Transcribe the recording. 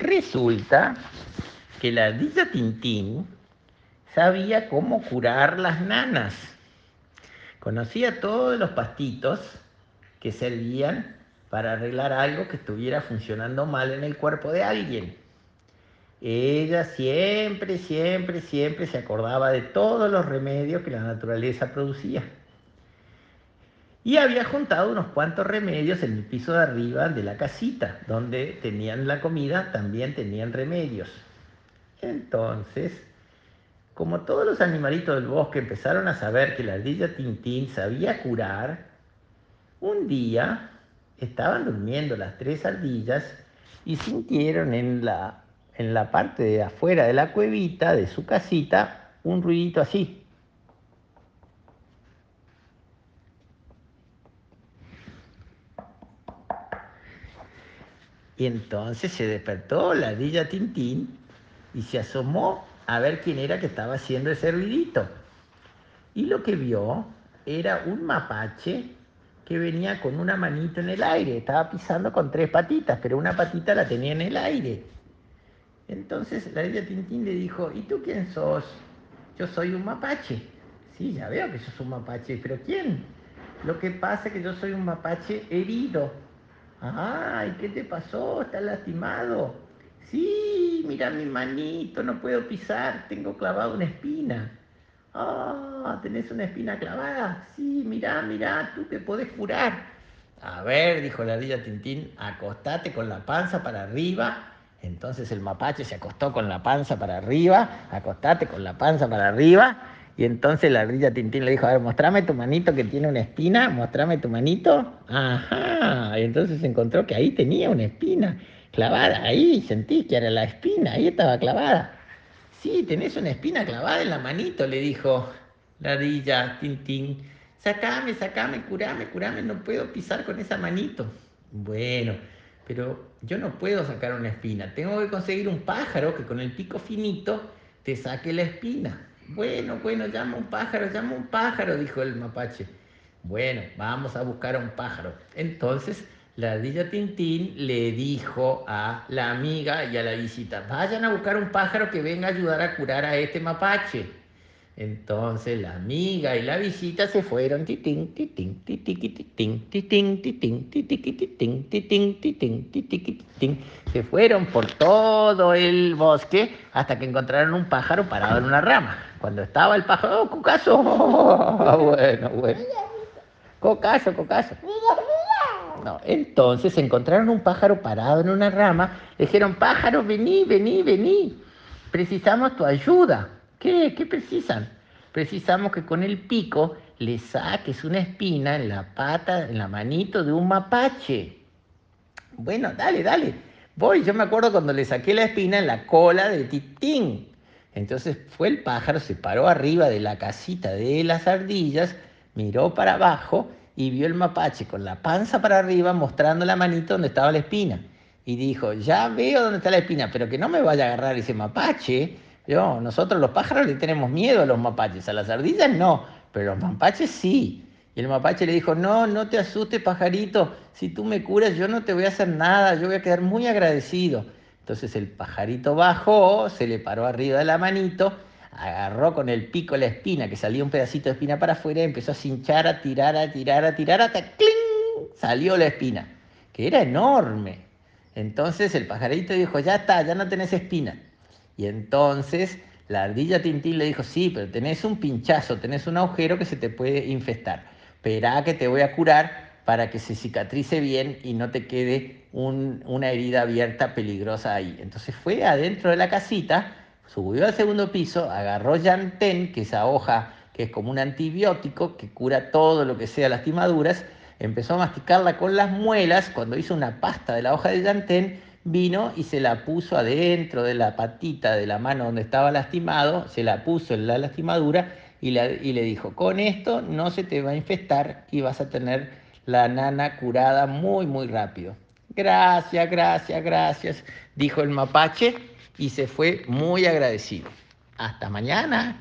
Resulta que la ardilla Tintín sabía cómo curar las nanas. Conocía todos los pastitos que servían para arreglar algo que estuviera funcionando mal en el cuerpo de alguien. Ella siempre, siempre, siempre se acordaba de todos los remedios que la naturaleza producía. Y había juntado unos cuantos remedios en el piso de arriba de la casita, donde tenían la comida, también tenían remedios. Entonces, como todos los animalitos del bosque empezaron a saber que la ardilla Tintín sabía curar, un día estaban durmiendo las tres ardillas y sintieron en la, en la parte de afuera de la cuevita de su casita un ruidito así. Y entonces se despertó la ardilla Tintín y se asomó a ver quién era que estaba haciendo ese ruidito. Y lo que vio era un mapache que venía con una manita en el aire, estaba pisando con tres patitas, pero una patita la tenía en el aire. Entonces la ardilla Tintín le dijo, ¿y tú quién sos? Yo soy un mapache. Sí, ya veo que sos un mapache, pero ¿quién? Lo que pasa es que yo soy un mapache herido Ay, ¿qué te pasó? ¿Estás lastimado? Sí, mira mi manito, no puedo pisar, tengo clavada una espina. Ah, ¿tenés una espina clavada? Sí, mira, mira, tú te podés curar. A ver, dijo la ardilla Tintín, acostate con la panza para arriba. Entonces el mapache se acostó con la panza para arriba, acostate con la panza para arriba. Y entonces la ardilla Tintín le dijo, a ver, mostrame tu manito que tiene una espina, mostrame tu manito. Ajá, y entonces encontró que ahí tenía una espina clavada, ahí sentí que era la espina, ahí estaba clavada. Sí, tenés una espina clavada en la manito, le dijo la ardilla Tintín. Sacame, sacame, curame, curame, no puedo pisar con esa manito. Bueno, pero yo no puedo sacar una espina, tengo que conseguir un pájaro que con el pico finito te saque la espina. Bueno, bueno, llama un pájaro, llama un pájaro, dijo el mapache. Bueno, vamos a buscar a un pájaro. Entonces, la ardilla Tintín le dijo a la amiga y a la visita, vayan a buscar un pájaro que venga a ayudar a curar a este mapache. Entonces la amiga y la visita se fueron. Se fueron por todo el bosque hasta que encontraron un pájaro parado en una rama. Cuando estaba el pájaro, ¡oh, cocaso! Bueno, bueno. Cocaso, cocaso. No, entonces encontraron un pájaro parado en una rama. Le dijeron, pájaro, vení, vení, vení. Precisamos tu ayuda. ¿Qué? ¿Qué precisan? Precisamos que con el pico le saques una espina en la pata, en la manito de un mapache. Bueno, dale, dale. Voy, yo me acuerdo cuando le saqué la espina en la cola de Titín. Entonces fue el pájaro, se paró arriba de la casita de las ardillas, miró para abajo y vio el mapache con la panza para arriba mostrando la manito donde estaba la espina. Y dijo, ya veo dónde está la espina, pero que no me vaya a agarrar ese mapache nosotros los pájaros le tenemos miedo a los mapaches, a las ardillas no, pero a los mapaches sí. Y el mapache le dijo, no, no te asustes, pajarito, si tú me curas yo no te voy a hacer nada, yo voy a quedar muy agradecido. Entonces el pajarito bajó, se le paró arriba de la manito, agarró con el pico la espina, que salía un pedacito de espina para afuera, empezó a cinchar, a tirar, a tirar, a tirar, hasta ¡cling! salió la espina, que era enorme. Entonces el pajarito dijo, ya está, ya no tenés espina. Y entonces la ardilla Tintín le dijo, sí, pero tenés un pinchazo, tenés un agujero que se te puede infestar. Esperá que te voy a curar para que se cicatrice bien y no te quede una herida abierta peligrosa ahí. Entonces fue adentro de la casita, subió al segundo piso, agarró llantén, que es esa hoja que es como un antibiótico que cura todo lo que sea lastimaduras, empezó a masticarla con las muelas, cuando hizo una pasta de la hoja de llantén, vino y se la puso adentro de la patita de la mano donde estaba lastimado, se la puso en la lastimadura y, y le dijo, con esto no se te va a infestar y vas a tener la nana curada muy, muy rápido. Gracias, gracias, gracias, dijo el mapache y se fue muy agradecido. Hasta mañana.